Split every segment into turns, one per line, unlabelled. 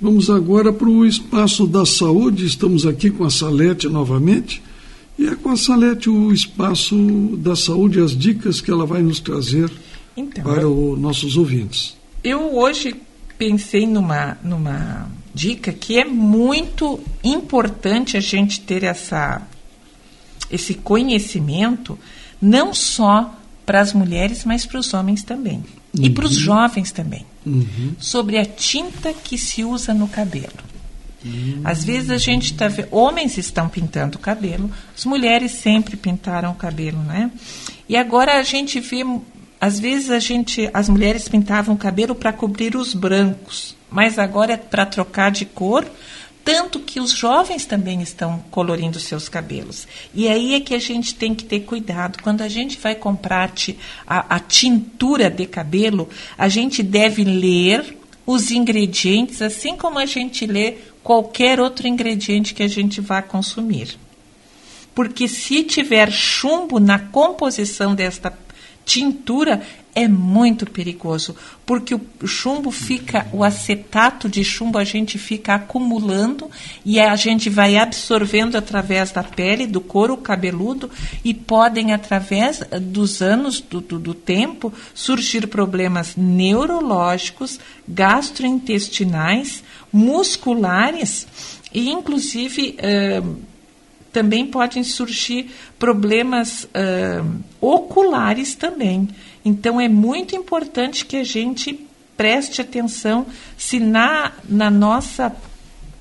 Vamos agora para o espaço da saúde. Estamos aqui com a Salete novamente. E é com a Salete o espaço da saúde, as dicas que ela vai nos trazer então, para os nossos ouvintes.
Eu hoje pensei numa, numa dica que é muito importante a gente ter essa, esse conhecimento, não só para as mulheres, mas para os homens também. Uhum. E para os jovens também. Uhum. Sobre a tinta que se usa no cabelo. Uhum. Às vezes a gente está homens estão pintando o cabelo, as mulheres sempre pintaram o cabelo, né? E agora a gente vê, às vezes a gente, as mulheres pintavam o cabelo para cobrir os brancos, mas agora é para trocar de cor tanto que os jovens também estão colorindo seus cabelos. E aí é que a gente tem que ter cuidado. Quando a gente vai comprar a, a tintura de cabelo, a gente deve ler os ingredientes, assim como a gente lê qualquer outro ingrediente que a gente vá consumir. Porque se tiver chumbo na composição desta tintura, é muito perigoso, porque o chumbo fica, o acetato de chumbo a gente fica acumulando e a gente vai absorvendo através da pele, do couro cabeludo e podem, através dos anos, do, do, do tempo, surgir problemas neurológicos, gastrointestinais, musculares e, inclusive, uh, também podem surgir problemas uh, oculares também. Então é muito importante que a gente preste atenção se na, na nossa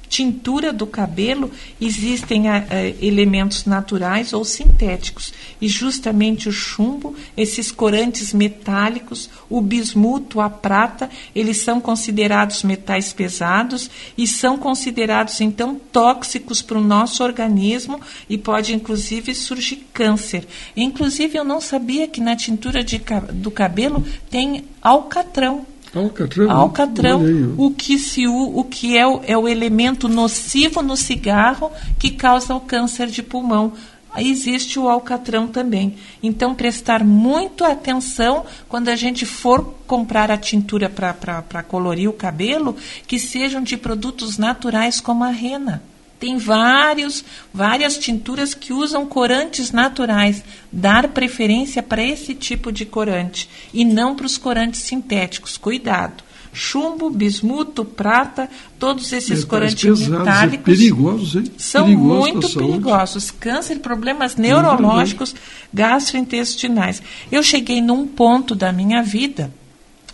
tintura do cabelo existem uh, elementos naturais ou sintéticos. E justamente o chumbo, esses corantes metálicos, o bismuto, a prata, eles são considerados metais pesados e são considerados então tóxicos para o nosso organismo e pode inclusive surgir câncer. Inclusive eu não sabia que na tintura de, do cabelo tem alcatrão.
Alcatrão.
Alcatrão, o que, se, o, o que é, o, é o elemento nocivo no cigarro que causa o câncer de pulmão. Aí existe o alcatrão também. Então, prestar muito atenção quando a gente for comprar a tintura para colorir o cabelo, que sejam de produtos naturais como a rena. Tem vários, várias tinturas que usam corantes naturais. Dar preferência para esse tipo de corante e não para os corantes sintéticos. Cuidado. Chumbo, bismuto, prata, todos esses corantes pesados, metálicos
perigosos, hein?
são perigosos muito perigosos. Câncer, problemas neurológicos, gastrointestinais. Eu cheguei num ponto da minha vida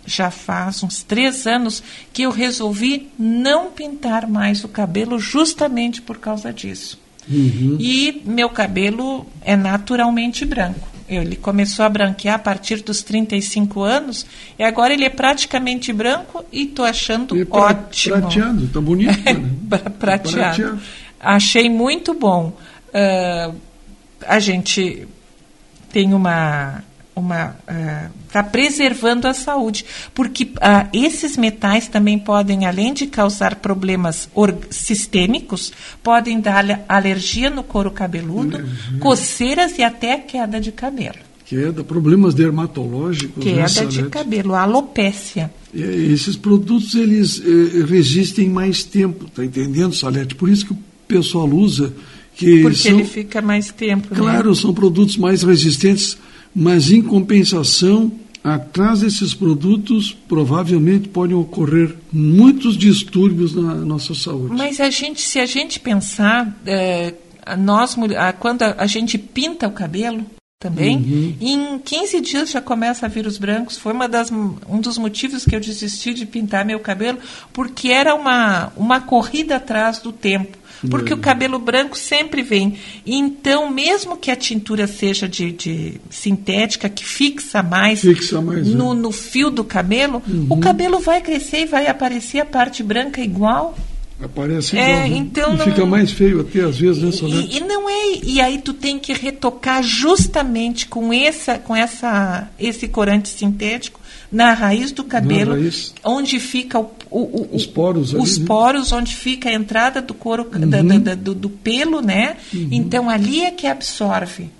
já faz uns três anos que eu resolvi não pintar mais o cabelo justamente por causa disso. Uhum. E meu cabelo é naturalmente branco. Ele começou a branquear a partir dos 35 anos e agora ele é praticamente branco e estou achando e pra, ótimo.
Prateado, está bonito. Né?
prateado. prateado. Achei muito bom. Uh, a gente tem uma uma está uh, preservando a saúde, porque uh, esses metais também podem, além de causar problemas sistêmicos, podem dar alergia no couro cabeludo, uhum. coceiras e até queda de cabelo.
Queda, problemas dermatológicos.
Né, queda né, de cabelo, alopécia.
E, esses produtos eles eh, resistem mais tempo, tá entendendo, Salete? Por isso que o pessoal usa que
porque
são,
ele fica mais tempo.
Né? Claro, né? são produtos mais resistentes mas em compensação, atrás desses produtos provavelmente podem ocorrer muitos distúrbios na nossa saúde.
Mas a gente, se a gente pensar, é, nós quando a, gente pinta o cabelo também, uhum. em 15 dias já começa a vir os brancos. Foi uma das, um dos motivos que eu desisti de pintar meu cabelo, porque era uma, uma corrida atrás do tempo porque o cabelo branco sempre vem. Então, mesmo que a tintura seja de, de sintética, que fixa mais,
fixa mais
no, é. no, fio do cabelo, uhum. o cabelo vai crescer e vai aparecer a parte branca igual.
Aparece igual, é, então não, fica mais feio até às vezes, né?
E, e, não é, e aí tu tem que retocar justamente com essa, com essa, esse corante sintético na raiz do cabelo, raiz. onde fica o, o, o,
os poros,
os ali, né? poros, né? onde fica a entrada do couro uhum. da, da, do, do, pelo, né? Uhum. Então ali é que absorve.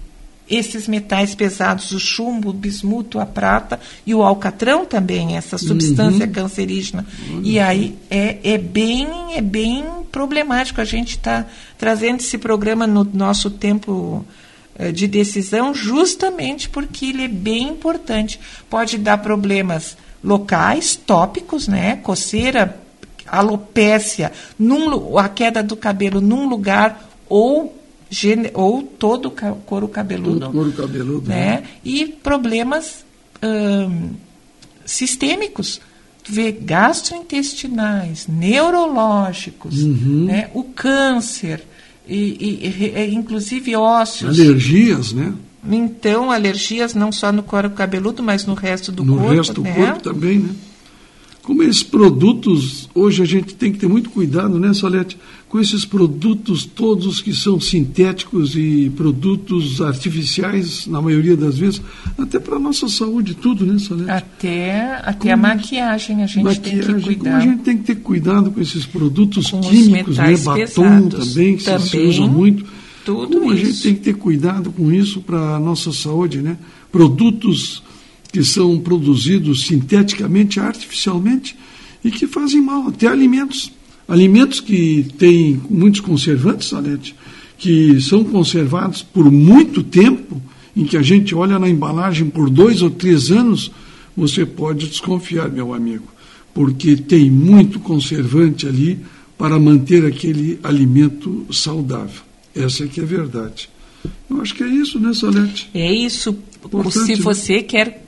esses metais pesados, o chumbo, o bismuto, a prata e o alcatrão também, essa substância uhum. cancerígena. Uhum. E aí é, é, bem, é bem problemático. A gente está trazendo esse programa no nosso tempo de decisão justamente porque ele é bem importante. Pode dar problemas locais, tópicos, né? Coceira, alopécia, num, a queda do cabelo num lugar ou ou todo o couro cabeludo, todo
couro cabeludo
né? né? E problemas hum, sistêmicos, vê gastrointestinais, neurológicos, uhum. né? O câncer e, e, e, inclusive ósseos,
alergias, né?
Então, alergias não só no couro cabeludo, mas no resto do
no
corpo.
No resto do né? corpo também, né? Como esses produtos, hoje a gente tem que ter muito cuidado, né, Solete? Com esses produtos todos que são sintéticos e produtos artificiais, na maioria das vezes, até para a nossa saúde, tudo, né, Solete?
Até, até como, a maquiagem a gente maquiagem, tem que cuidar. Como
a gente tem que ter cuidado com esses produtos com químicos, né? Batom pesados. também, que também. se usa muito
tudo
Como
isso.
a gente tem que ter cuidado com isso para a nossa saúde, né? Produtos que são produzidos sinteticamente, artificialmente, e que fazem mal, até alimentos. Alimentos que têm muitos conservantes, Salete, que são conservados por muito tempo, em que a gente olha na embalagem por dois ou três anos, você pode desconfiar, meu amigo, porque tem muito conservante ali para manter aquele alimento saudável. Essa é que é a verdade. Eu acho que é isso, né, Salete?
É isso. Importante, Se né? você né? quer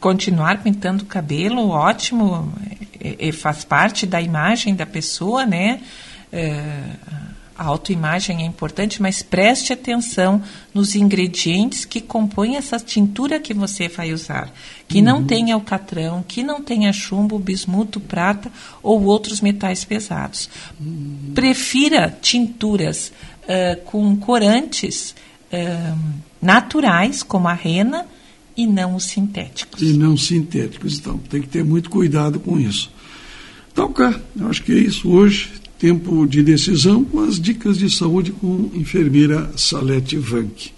continuar pintando o cabelo, ótimo, é, é, faz parte da imagem da pessoa, né? É, a autoimagem é importante, mas preste atenção nos ingredientes que compõem essa tintura que você vai usar. Que uhum. não tenha alcatrão, que não tenha chumbo, bismuto, prata ou outros metais pesados. Uhum. Prefira tinturas uh, com corantes uh, naturais, como a rena, e não os sintéticos.
E não sintéticos, então tem que ter muito cuidado com isso. Então, cá, eu acho que é isso hoje. Tempo de decisão com as dicas de saúde com enfermeira Salete Vanck.